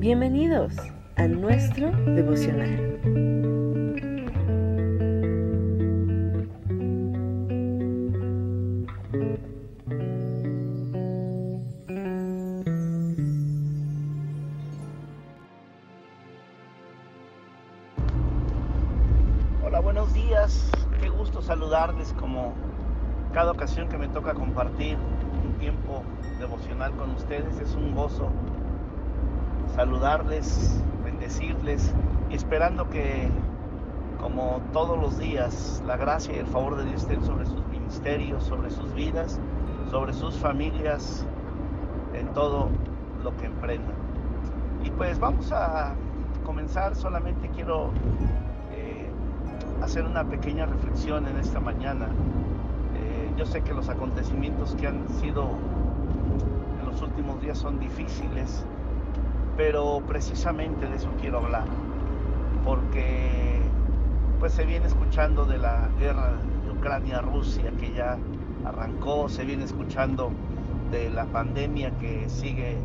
Bienvenidos a nuestro devocional. Hola, buenos días. Qué gusto saludarles como cada ocasión que me toca compartir un tiempo devocional con ustedes. Es un gozo saludarles, bendecirles y esperando que, como todos los días, la gracia y el favor de Dios estén sobre sus ministerios, sobre sus vidas, sobre sus familias, en todo lo que emprendan. Y pues vamos a comenzar, solamente quiero eh, hacer una pequeña reflexión en esta mañana. Eh, yo sé que los acontecimientos que han sido en los últimos días son difíciles, pero precisamente de eso quiero hablar, porque pues se viene escuchando de la guerra de Ucrania-Rusia que ya arrancó, se viene escuchando de la pandemia que sigue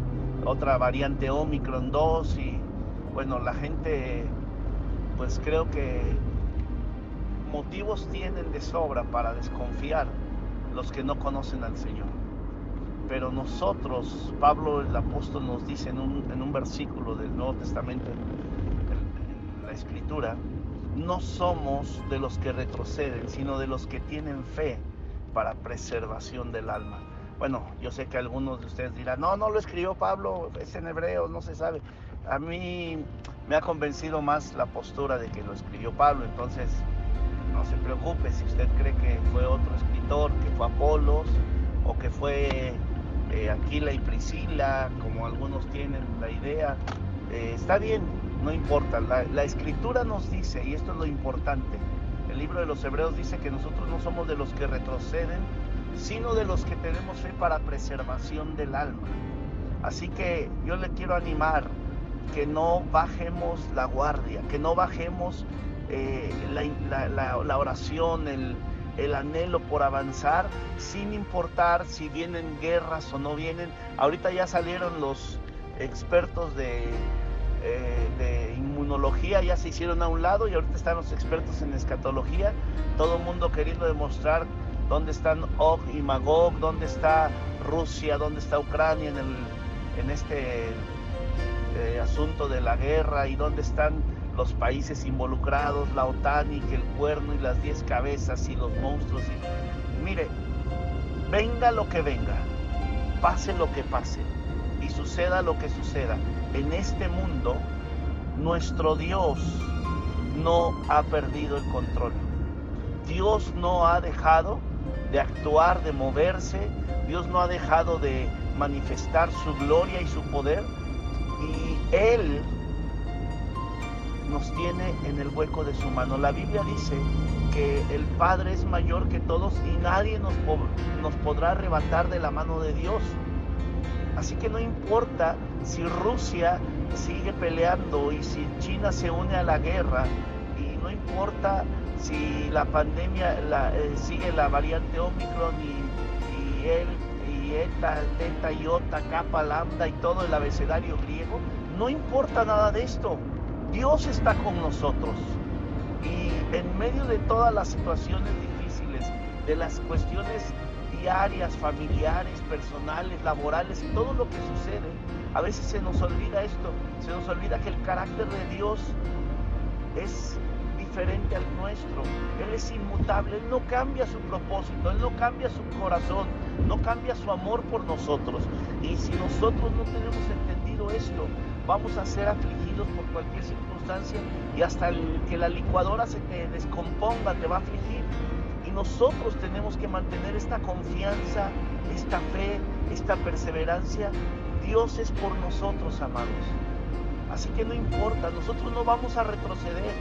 otra variante Omicron 2 y bueno, la gente pues creo que motivos tienen de sobra para desconfiar los que no conocen al Señor. Pero nosotros, Pablo el apóstol nos dice en un, en un versículo del Nuevo Testamento, en, en la Escritura, no somos de los que retroceden, sino de los que tienen fe para preservación del alma. Bueno, yo sé que algunos de ustedes dirán, no, no lo escribió Pablo, es en hebreo, no se sabe. A mí me ha convencido más la postura de que lo escribió Pablo, entonces no se preocupe si usted cree que fue otro escritor, que fue Apolos o que fue eh, Aquila y Priscila, como algunos tienen la idea. Eh, está bien, no importa. La, escritura nos dice, y esto es lo importante, el libro de los Hebreos dice que nosotros no somos de los que retroceden, sino de los que tenemos fe para preservación del alma. Así que yo le quiero animar que no bajemos la guardia, que no bajemos eh, la, la, la, oración, el, el, anhelo por avanzar, sin importar si vienen guerras o no vienen. Ahorita ya salieron los expertos de, eh, de inmunología, ya se hicieron a un lado y ahorita están los expertos en escatología, todo el mundo queriendo demostrar dónde están Og y Magog, dónde está Rusia, dónde está Ucrania en, el, en este eh, asunto de la guerra y dónde están los países involucrados, la OTAN y que el cuerno y las diez cabezas y los monstruos. Y... Mire, venga lo que venga, pase lo que pase y suceda lo que suceda, en este mundo nuestro Dios no ha perdido el control. Dios no ha dejado de actuar, de moverse, Dios no ha dejado de manifestar su gloria y su poder y Él nos tiene en el hueco de su mano. La Biblia dice que el Padre es mayor que todos y nadie nos, nos podrá arrebatar de la mano de Dios. Así que no importa si Rusia sigue peleando y si China se une a la guerra y no importa si la pandemia eh, sigue la variante Omicron y, él y eta, teta, iota, kappa, lambda y todo el abecedario griego, no importa nada de esto. Dios está con nosotros. Y en medio de todas las situaciones difíciles, de las cuestiones diarias, familiares, personales, laborales todo lo que sucede, a veces se nos olvida esto, se nos olvida que el carácter de Dios es diferente al nuestro. Él es inmutable, Él no cambia su propósito, Él no cambia su corazón, no cambia su amor por nosotros. Y si nosotros no tenemos entendido esto, vamos a ser afligidos por cualquier circunstancia y hasta el, que la licuadora se te descomponga te va a afligir. Y nosotros tenemos que mantener esta confianza, esta fe, esta perseverancia. Dios es por nosotros, amados. Así que no importa, nosotros no vamos a retroceder,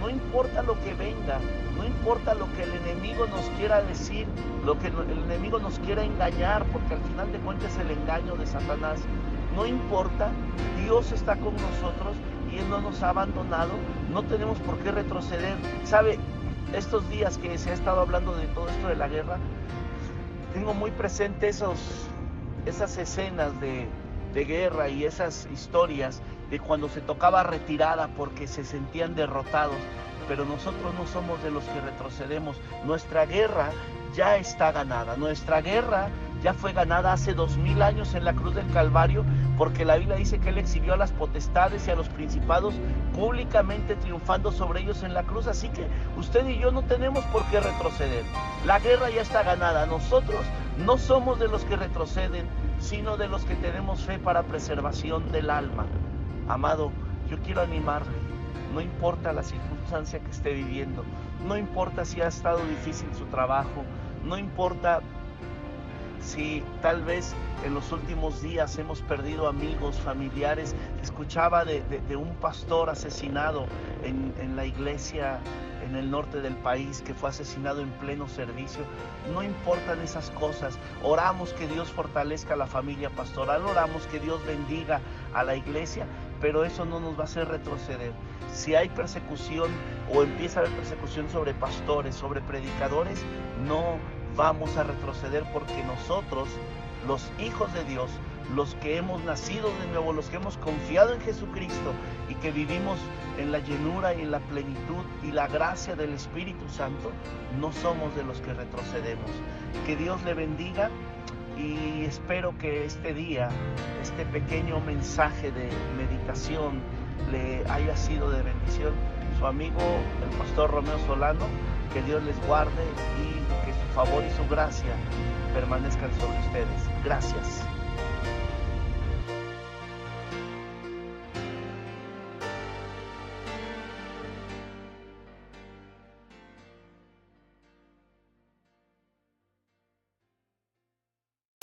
no importa lo que venga, no importa lo que el enemigo nos quiera decir, lo que el enemigo nos quiera engañar, porque al final de cuentas el engaño de Satanás. No importa, Dios está con nosotros y Él no nos ha abandonado, no tenemos por qué retroceder. ¿Sabe? Estos días que se ha estado hablando de todo esto de la guerra, tengo muy presente esos, esas escenas de de guerra y esas historias de cuando se tocaba retirada porque se sentían derrotados. Pero nosotros no somos de los que retrocedemos. Nuestra guerra ya está ganada. Nuestra guerra ya fue ganada hace dos mil años en la cruz del Calvario, porque la Biblia dice que Él exhibió a las potestades y a los principados públicamente triunfando sobre ellos en la cruz. Así que usted y yo no tenemos por qué retroceder. La guerra ya está ganada. Nosotros no somos de los que retroceden, sino de los que tenemos fe para preservación del alma. Amado, yo quiero animarle. No importa la circunstancia que esté viviendo, no importa si ha estado difícil su trabajo, no importa si tal vez en los últimos días hemos perdido amigos, familiares. Escuchaba de, un pastor asesinado en, en, la iglesia en el norte del país que fue asesinado en pleno servicio. No importan esas cosas. Oramos que Dios fortalezca a la familia pastoral, oramos que Dios bendiga a la iglesia, pero eso no nos va a hacer retroceder. Si hay persecución o empieza a haber persecución sobre pastores, sobre predicadores, no vamos a retroceder porque nosotros, los hijos de Dios, los que hemos nacido de nuevo, los que hemos confiado en Jesucristo y que vivimos en la llenura y en la plenitud y la gracia del Espíritu Santo, no somos de los que retrocedemos. Que Dios le bendiga y espero que este día, este pequeño mensaje de meditación le haya sido de bendición. Su amigo, el pastor Romeo Solano, que Dios les guarde y que su favor y su gracia permanezcan sobre ustedes. Gracias.